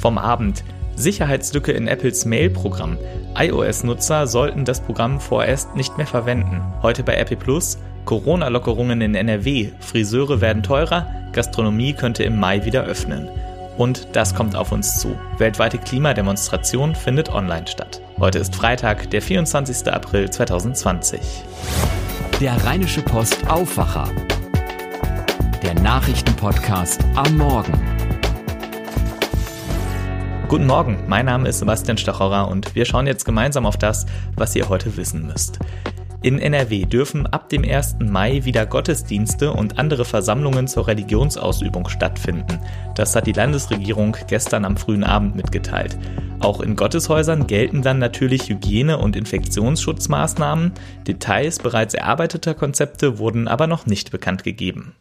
Vom Abend. Sicherheitslücke in Apples Mail-Programm. iOS-Nutzer sollten das Programm vorerst nicht mehr verwenden. Heute bei Apple Plus. Corona-Lockerungen in NRW. Friseure werden teurer. Gastronomie könnte im Mai wieder öffnen. Und das kommt auf uns zu. Weltweite Klimademonstration findet online statt. Heute ist Freitag, der 24. April 2020. Der Rheinische Post Aufwacher. Der Nachrichtenpodcast am Morgen. Guten Morgen, mein Name ist Sebastian Stachorer und wir schauen jetzt gemeinsam auf das, was ihr heute wissen müsst. In NRW dürfen ab dem 1. Mai wieder Gottesdienste und andere Versammlungen zur Religionsausübung stattfinden. Das hat die Landesregierung gestern am frühen Abend mitgeteilt. Auch in Gotteshäusern gelten dann natürlich Hygiene- und Infektionsschutzmaßnahmen. Details bereits erarbeiteter Konzepte wurden aber noch nicht bekannt gegeben.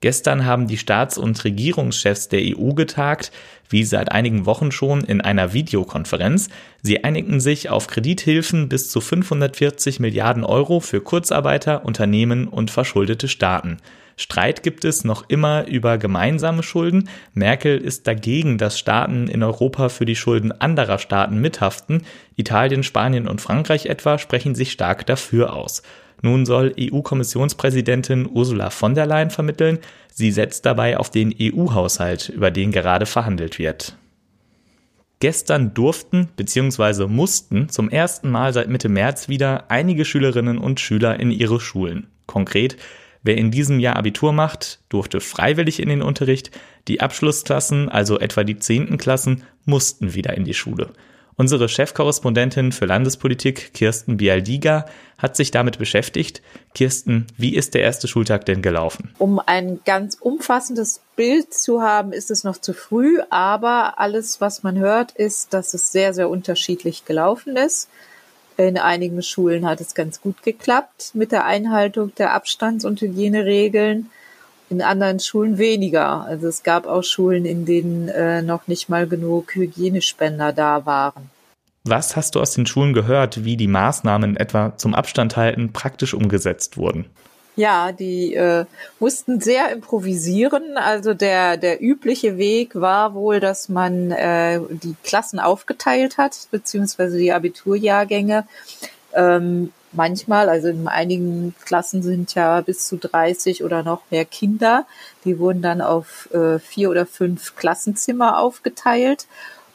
Gestern haben die Staats- und Regierungschefs der EU getagt, wie seit einigen Wochen schon in einer Videokonferenz. Sie einigten sich auf Kredithilfen bis zu 540 Milliarden Euro für Kurzarbeiter, Unternehmen und verschuldete Staaten. Streit gibt es noch immer über gemeinsame Schulden. Merkel ist dagegen, dass Staaten in Europa für die Schulden anderer Staaten mithaften. Italien, Spanien und Frankreich etwa sprechen sich stark dafür aus. Nun soll EU-Kommissionspräsidentin Ursula von der Leyen vermitteln. Sie setzt dabei auf den EU-Haushalt, über den gerade verhandelt wird. Gestern durften bzw. mussten zum ersten Mal seit Mitte März wieder einige Schülerinnen und Schüler in ihre Schulen. Konkret, wer in diesem Jahr Abitur macht, durfte freiwillig in den Unterricht, die Abschlussklassen, also etwa die zehnten Klassen, mussten wieder in die Schule. Unsere Chefkorrespondentin für Landespolitik, Kirsten Bialdiga, hat sich damit beschäftigt. Kirsten, wie ist der erste Schultag denn gelaufen? Um ein ganz umfassendes Bild zu haben, ist es noch zu früh, aber alles, was man hört, ist, dass es sehr, sehr unterschiedlich gelaufen ist. In einigen Schulen hat es ganz gut geklappt mit der Einhaltung der Abstands- und Hygieneregeln in anderen Schulen weniger. Also es gab auch Schulen, in denen äh, noch nicht mal genug Hygienespender da waren. Was hast du aus den Schulen gehört, wie die Maßnahmen etwa zum Abstand halten praktisch umgesetzt wurden? Ja, die äh, mussten sehr improvisieren. Also der, der übliche Weg war wohl, dass man äh, die Klassen aufgeteilt hat, beziehungsweise die Abiturjahrgänge. Ähm, manchmal, also in einigen Klassen sind ja bis zu 30 oder noch mehr Kinder. Die wurden dann auf äh, vier oder fünf Klassenzimmer aufgeteilt,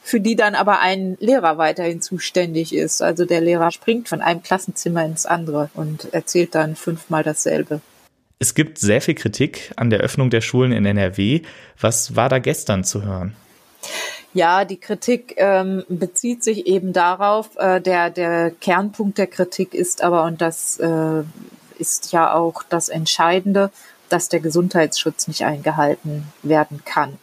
für die dann aber ein Lehrer weiterhin zuständig ist. Also der Lehrer springt von einem Klassenzimmer ins andere und erzählt dann fünfmal dasselbe. Es gibt sehr viel Kritik an der Öffnung der Schulen in NRW. Was war da gestern zu hören? Ja, die Kritik ähm, bezieht sich eben darauf, äh, der, der Kernpunkt der Kritik ist aber, und das äh, ist ja auch das Entscheidende, dass der Gesundheitsschutz nicht eingehalten werden kann.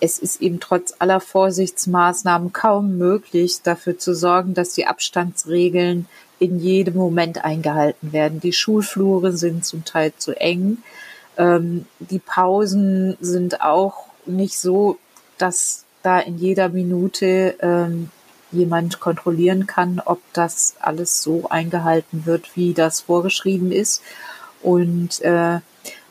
Es ist eben trotz aller Vorsichtsmaßnahmen kaum möglich, dafür zu sorgen, dass die Abstandsregeln in jedem Moment eingehalten werden. Die Schulflure sind zum Teil zu eng. Ähm, die Pausen sind auch nicht so, dass da in jeder Minute ähm, jemand kontrollieren kann, ob das alles so eingehalten wird, wie das vorgeschrieben ist. Und äh,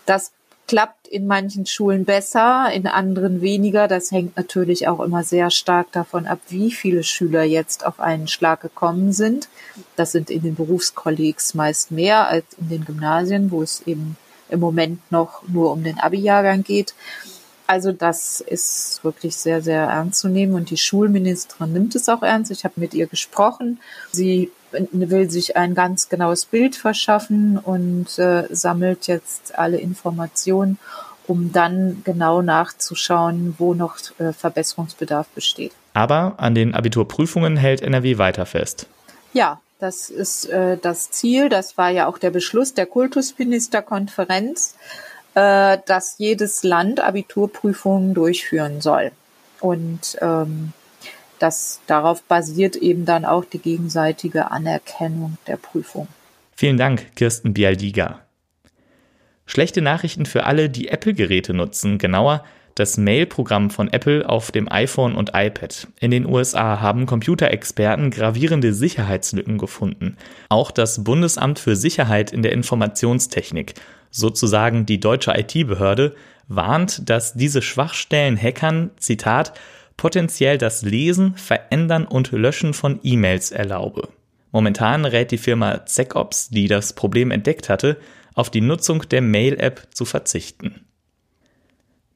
das klappt in manchen Schulen besser, in anderen weniger. Das hängt natürlich auch immer sehr stark davon ab, wie viele Schüler jetzt auf einen Schlag gekommen sind. Das sind in den Berufskollegs meist mehr als in den Gymnasien, wo es eben im Moment noch nur um den Abi-Jahrgang geht. Also das ist wirklich sehr, sehr ernst zu nehmen und die Schulministerin nimmt es auch ernst. Ich habe mit ihr gesprochen. Sie will sich ein ganz genaues Bild verschaffen und äh, sammelt jetzt alle Informationen, um dann genau nachzuschauen, wo noch äh, Verbesserungsbedarf besteht. Aber an den Abiturprüfungen hält NRW weiter fest. Ja, das ist äh, das Ziel. Das war ja auch der Beschluss der Kultusministerkonferenz äh, dass jedes Land Abiturprüfungen durchführen soll. Und ähm, das darauf basiert eben dann auch die gegenseitige Anerkennung der Prüfung. Vielen Dank, Kirsten Bialdiga. Schlechte Nachrichten für alle, die Apple-Geräte nutzen, genauer das Mail-Programm von Apple auf dem iPhone und iPad. In den USA haben Computerexperten gravierende Sicherheitslücken gefunden. Auch das Bundesamt für Sicherheit in der Informationstechnik sozusagen die deutsche IT-Behörde, warnt, dass diese Schwachstellen Hackern, Zitat, potenziell das Lesen, Verändern und Löschen von E-Mails erlaube. Momentan rät die Firma ZecOps, die das Problem entdeckt hatte, auf die Nutzung der Mail-App zu verzichten.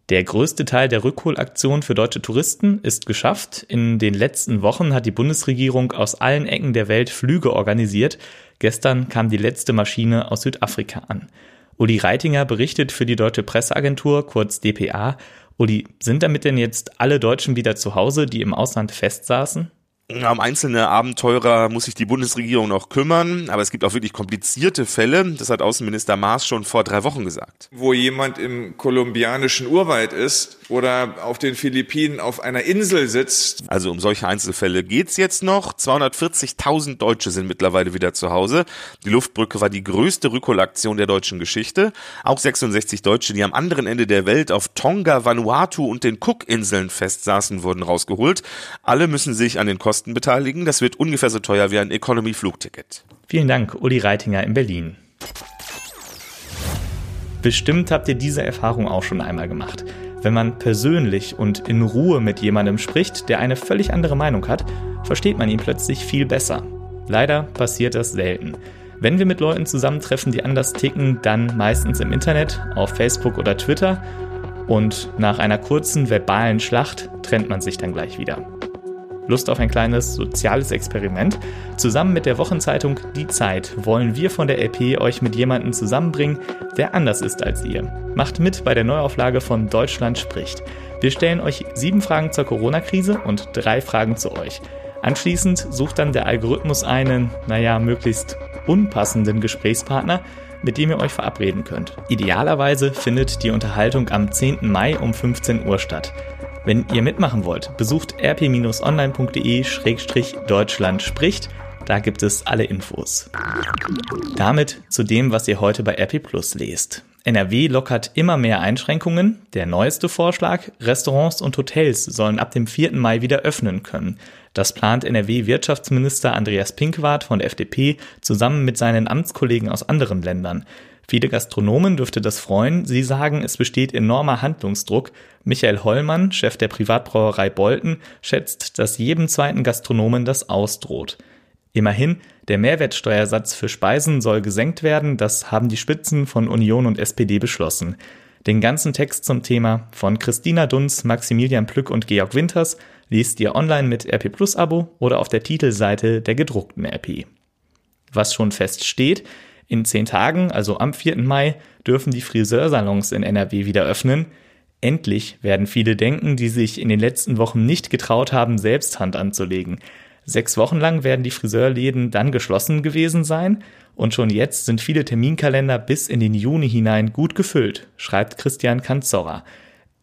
Der größte Teil der Rückholaktion für deutsche Touristen ist geschafft. In den letzten Wochen hat die Bundesregierung aus allen Ecken der Welt Flüge organisiert. Gestern kam die letzte Maschine aus Südafrika an. Uli Reitinger berichtet für die Deutsche Presseagentur, kurz dpa. Uli, sind damit denn jetzt alle Deutschen wieder zu Hause, die im Ausland festsaßen? Um einzelne Abenteurer muss sich die Bundesregierung noch kümmern, aber es gibt auch wirklich komplizierte Fälle. Das hat Außenminister Maas schon vor drei Wochen gesagt. Wo jemand im kolumbianischen Urwald ist oder auf den Philippinen auf einer Insel sitzt. Also um solche Einzelfälle geht's jetzt noch. 240.000 Deutsche sind mittlerweile wieder zu Hause. Die Luftbrücke war die größte Rückholaktion der deutschen Geschichte. Auch 66 Deutsche, die am anderen Ende der Welt auf Tonga, Vanuatu und den Cook-Inseln festsaßen, wurden rausgeholt. Alle müssen sich an den Kosten Kosten beteiligen. Das wird ungefähr so teuer wie ein Economy-Flugticket. Vielen Dank, Uli Reitinger in Berlin. Bestimmt habt ihr diese Erfahrung auch schon einmal gemacht. Wenn man persönlich und in Ruhe mit jemandem spricht, der eine völlig andere Meinung hat, versteht man ihn plötzlich viel besser. Leider passiert das selten. Wenn wir mit Leuten zusammentreffen, die anders ticken, dann meistens im Internet, auf Facebook oder Twitter. Und nach einer kurzen verbalen Schlacht trennt man sich dann gleich wieder. Lust auf ein kleines soziales Experiment? Zusammen mit der Wochenzeitung Die Zeit wollen wir von der LP euch mit jemandem zusammenbringen, der anders ist als ihr. Macht mit bei der Neuauflage von Deutschland spricht. Wir stellen euch sieben Fragen zur Corona-Krise und drei Fragen zu euch. Anschließend sucht dann der Algorithmus einen, naja, möglichst unpassenden Gesprächspartner, mit dem ihr euch verabreden könnt. Idealerweise findet die Unterhaltung am 10. Mai um 15 Uhr statt. Wenn ihr mitmachen wollt, besucht rp-online.de-deutschland spricht. Da gibt es alle Infos. Damit zu dem, was ihr heute bei RP Plus lest. NRW lockert immer mehr Einschränkungen. Der neueste Vorschlag, Restaurants und Hotels sollen ab dem 4. Mai wieder öffnen können. Das plant NRW-Wirtschaftsminister Andreas Pinkwart von der FDP zusammen mit seinen Amtskollegen aus anderen Ländern. Viele Gastronomen dürfte das freuen. Sie sagen, es besteht enormer Handlungsdruck. Michael Hollmann, Chef der Privatbrauerei Bolten, schätzt, dass jedem zweiten Gastronomen das ausdroht. Immerhin, der Mehrwertsteuersatz für Speisen soll gesenkt werden, das haben die Spitzen von Union und SPD beschlossen. Den ganzen Text zum Thema von Christina Dunz, Maximilian Plück und Georg Winters liest ihr online mit RP Plus Abo oder auf der Titelseite der gedruckten RP. Was schon feststeht, in zehn Tagen, also am 4. Mai, dürfen die Friseursalons in NRW wieder öffnen. Endlich werden viele denken, die sich in den letzten Wochen nicht getraut haben, selbst Hand anzulegen. Sechs Wochen lang werden die Friseurläden dann geschlossen gewesen sein und schon jetzt sind viele Terminkalender bis in den Juni hinein gut gefüllt, schreibt Christian Kanzorra.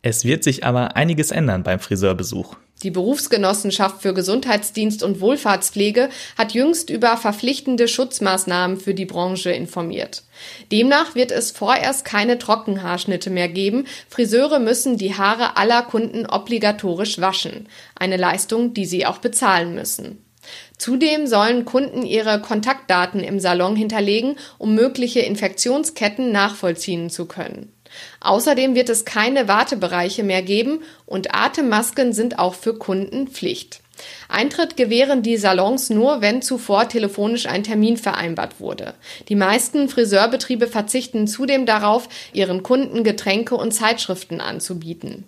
Es wird sich aber einiges ändern beim Friseurbesuch. Die Berufsgenossenschaft für Gesundheitsdienst und Wohlfahrtspflege hat jüngst über verpflichtende Schutzmaßnahmen für die Branche informiert. Demnach wird es vorerst keine Trockenhaarschnitte mehr geben. Friseure müssen die Haare aller Kunden obligatorisch waschen. Eine Leistung, die sie auch bezahlen müssen. Zudem sollen Kunden ihre Kontaktdaten im Salon hinterlegen, um mögliche Infektionsketten nachvollziehen zu können. Außerdem wird es keine Wartebereiche mehr geben und Atemmasken sind auch für Kunden Pflicht. Eintritt gewähren die Salons nur, wenn zuvor telefonisch ein Termin vereinbart wurde. Die meisten Friseurbetriebe verzichten zudem darauf, ihren Kunden Getränke und Zeitschriften anzubieten.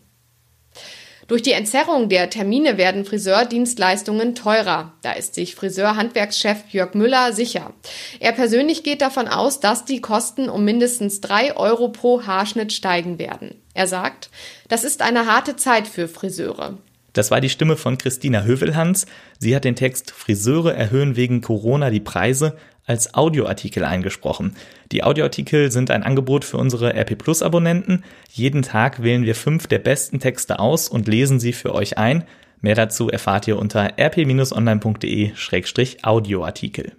Durch die Entzerrung der Termine werden Friseurdienstleistungen teurer. Da ist sich Friseurhandwerkschef Jörg Müller sicher. Er persönlich geht davon aus, dass die Kosten um mindestens drei Euro pro Haarschnitt steigen werden. Er sagt, das ist eine harte Zeit für Friseure. Das war die Stimme von Christina Hövelhans. Sie hat den Text Friseure erhöhen wegen Corona die Preise als Audioartikel eingesprochen. Die Audioartikel sind ein Angebot für unsere RP Plus Abonnenten. Jeden Tag wählen wir fünf der besten Texte aus und lesen sie für euch ein. Mehr dazu erfahrt ihr unter rp-online.de-audioartikel.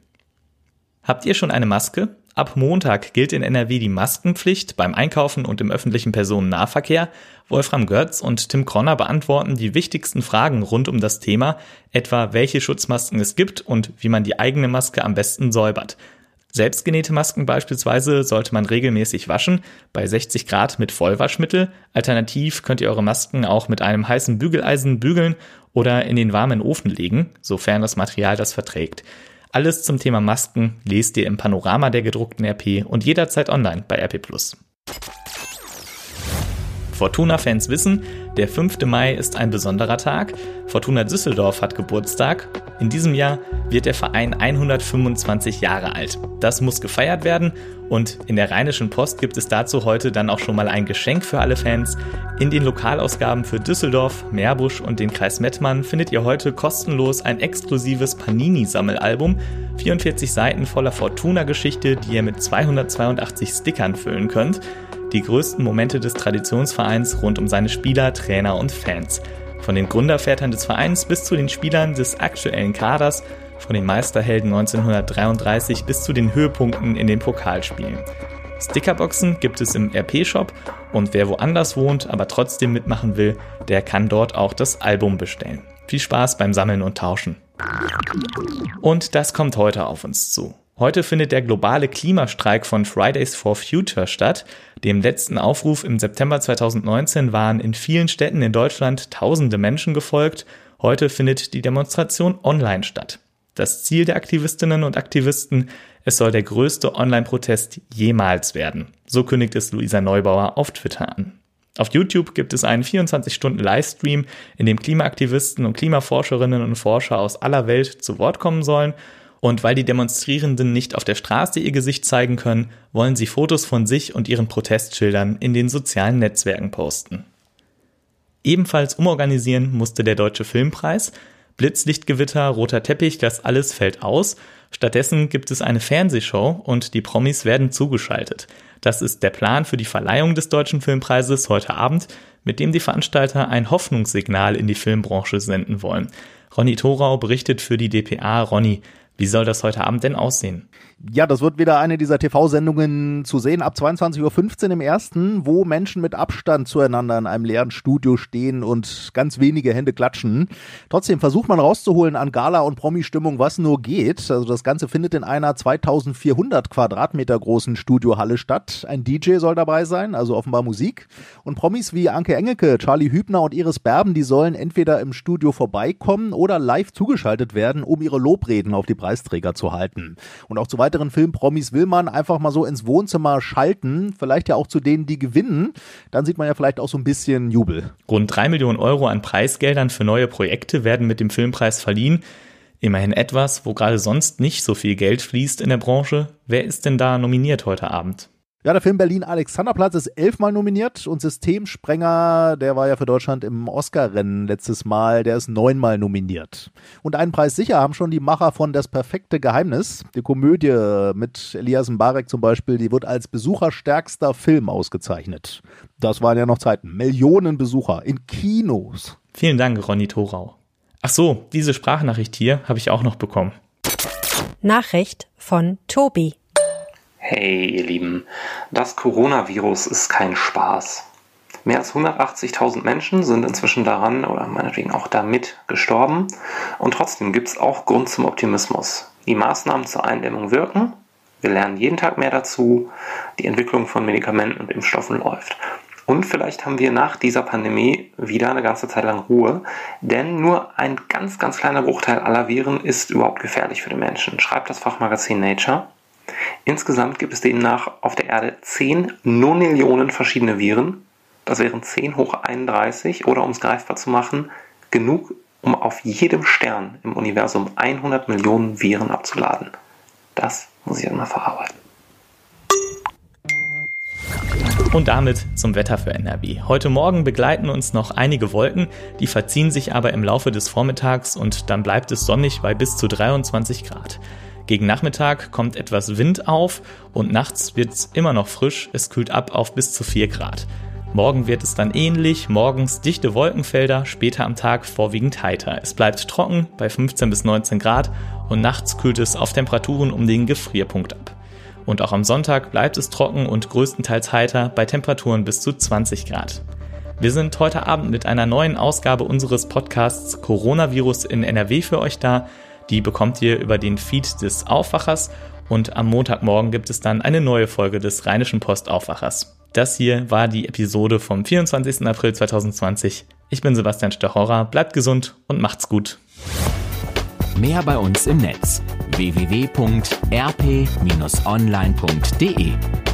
Habt ihr schon eine Maske? Ab Montag gilt in NRW die Maskenpflicht beim Einkaufen und im öffentlichen Personennahverkehr. Wolfram Götz und Tim Kronner beantworten die wichtigsten Fragen rund um das Thema, etwa welche Schutzmasken es gibt und wie man die eigene Maske am besten säubert. Selbstgenähte Masken beispielsweise sollte man regelmäßig waschen, bei 60 Grad mit Vollwaschmittel. Alternativ könnt ihr eure Masken auch mit einem heißen Bügeleisen bügeln oder in den warmen Ofen legen, sofern das Material das verträgt. Alles zum Thema Masken lest ihr im Panorama der gedruckten RP und jederzeit online bei RP+. Fortuna-Fans wissen, der 5. Mai ist ein besonderer Tag. Fortuna Düsseldorf hat Geburtstag. In diesem Jahr wird der Verein 125 Jahre alt. Das muss gefeiert werden und in der Rheinischen Post gibt es dazu heute dann auch schon mal ein Geschenk für alle Fans. In den Lokalausgaben für Düsseldorf, Meerbusch und den Kreis Mettmann findet ihr heute kostenlos ein exklusives Panini-Sammelalbum. 44 Seiten voller Fortuna-Geschichte, die ihr mit 282 Stickern füllen könnt die größten Momente des Traditionsvereins rund um seine Spieler, Trainer und Fans. Von den Gründervätern des Vereins bis zu den Spielern des aktuellen Kaders, von den Meisterhelden 1933 bis zu den Höhepunkten in den Pokalspielen. Stickerboxen gibt es im RP-Shop und wer woanders wohnt, aber trotzdem mitmachen will, der kann dort auch das Album bestellen. Viel Spaß beim Sammeln und Tauschen. Und das kommt heute auf uns zu. Heute findet der globale Klimastreik von Fridays for Future statt. Dem letzten Aufruf im September 2019 waren in vielen Städten in Deutschland tausende Menschen gefolgt. Heute findet die Demonstration online statt. Das Ziel der Aktivistinnen und Aktivisten, es soll der größte Online-Protest jemals werden. So kündigt es Luisa Neubauer auf Twitter an. Auf YouTube gibt es einen 24-Stunden-Livestream, in dem Klimaaktivisten und Klimaforscherinnen und Forscher aus aller Welt zu Wort kommen sollen und weil die Demonstrierenden nicht auf der Straße ihr Gesicht zeigen können, wollen sie Fotos von sich und ihren Protestschildern in den sozialen Netzwerken posten. Ebenfalls umorganisieren musste der Deutsche Filmpreis. Blitzlichtgewitter, roter Teppich, das alles fällt aus. Stattdessen gibt es eine Fernsehshow und die Promis werden zugeschaltet. Das ist der Plan für die Verleihung des Deutschen Filmpreises heute Abend, mit dem die Veranstalter ein Hoffnungssignal in die Filmbranche senden wollen. Ronny Thorau berichtet für die DPA. Ronny, wie soll das heute Abend denn aussehen? Ja, das wird wieder eine dieser TV-Sendungen zu sehen, ab 22.15 Uhr im ersten, wo Menschen mit Abstand zueinander in einem leeren Studio stehen und ganz wenige Hände klatschen. Trotzdem versucht man rauszuholen an Gala- und Promi-Stimmung, was nur geht. Also das Ganze findet in einer 2400 Quadratmeter großen Studiohalle statt. Ein DJ soll dabei sein, also offenbar Musik. Und Promis wie Anke Engelke, Charlie Hübner und Iris Berben, die sollen entweder im Studio vorbeikommen oder live zugeschaltet werden, um ihre Lobreden auf die Preisträger zu halten. Und auch zu weiteren Filmpromis will man einfach mal so ins Wohnzimmer schalten, vielleicht ja auch zu denen, die gewinnen. Dann sieht man ja vielleicht auch so ein bisschen Jubel. Rund drei Millionen Euro an Preisgeldern für neue Projekte werden mit dem Filmpreis verliehen. Immerhin etwas, wo gerade sonst nicht so viel Geld fließt in der Branche. Wer ist denn da nominiert heute Abend? Ja, der Film Berlin Alexanderplatz ist elfmal nominiert und Systemsprenger, der war ja für Deutschland im Oscar-Rennen letztes Mal, der ist neunmal nominiert. Und einen Preis sicher haben schon die Macher von Das perfekte Geheimnis. Die Komödie mit Elias Mbarek zum Beispiel, die wird als besucherstärkster Film ausgezeichnet. Das waren ja noch Zeiten. Millionen Besucher in Kinos. Vielen Dank, Ronny Thorau. Ach so, diese Sprachnachricht hier habe ich auch noch bekommen. Nachricht von Tobi. Hey ihr Lieben, das Coronavirus ist kein Spaß. Mehr als 180.000 Menschen sind inzwischen daran oder meinetwegen auch damit gestorben und trotzdem gibt es auch Grund zum Optimismus. Die Maßnahmen zur Eindämmung wirken, wir lernen jeden Tag mehr dazu, die Entwicklung von Medikamenten und Impfstoffen läuft. Und vielleicht haben wir nach dieser Pandemie wieder eine ganze Zeit lang Ruhe, denn nur ein ganz, ganz kleiner Bruchteil aller Viren ist überhaupt gefährlich für den Menschen, schreibt das Fachmagazin Nature. Insgesamt gibt es demnach auf der Erde 10 Nonillionen verschiedene Viren. Das wären 10 hoch 31 oder um es greifbar zu machen, genug, um auf jedem Stern im Universum 100 Millionen Viren abzuladen. Das muss ich einmal verarbeiten. Und damit zum Wetter für NRW. Heute Morgen begleiten uns noch einige Wolken, die verziehen sich aber im Laufe des Vormittags und dann bleibt es sonnig bei bis zu 23 Grad. Gegen Nachmittag kommt etwas Wind auf und nachts wird es immer noch frisch, es kühlt ab auf bis zu 4 Grad. Morgen wird es dann ähnlich, morgens dichte Wolkenfelder, später am Tag vorwiegend heiter. Es bleibt trocken bei 15 bis 19 Grad und nachts kühlt es auf Temperaturen um den Gefrierpunkt ab. Und auch am Sonntag bleibt es trocken und größtenteils heiter bei Temperaturen bis zu 20 Grad. Wir sind heute Abend mit einer neuen Ausgabe unseres Podcasts Coronavirus in NRW für euch da. Die bekommt ihr über den Feed des Aufwachers Und am Montagmorgen gibt es dann eine neue Folge des Rheinischen Postaufwachers. Das hier war die Episode vom 24. April 2020. Ich bin Sebastian Stachorer, bleibt gesund und macht's gut. Mehr bei uns im Netz www.rp-online.de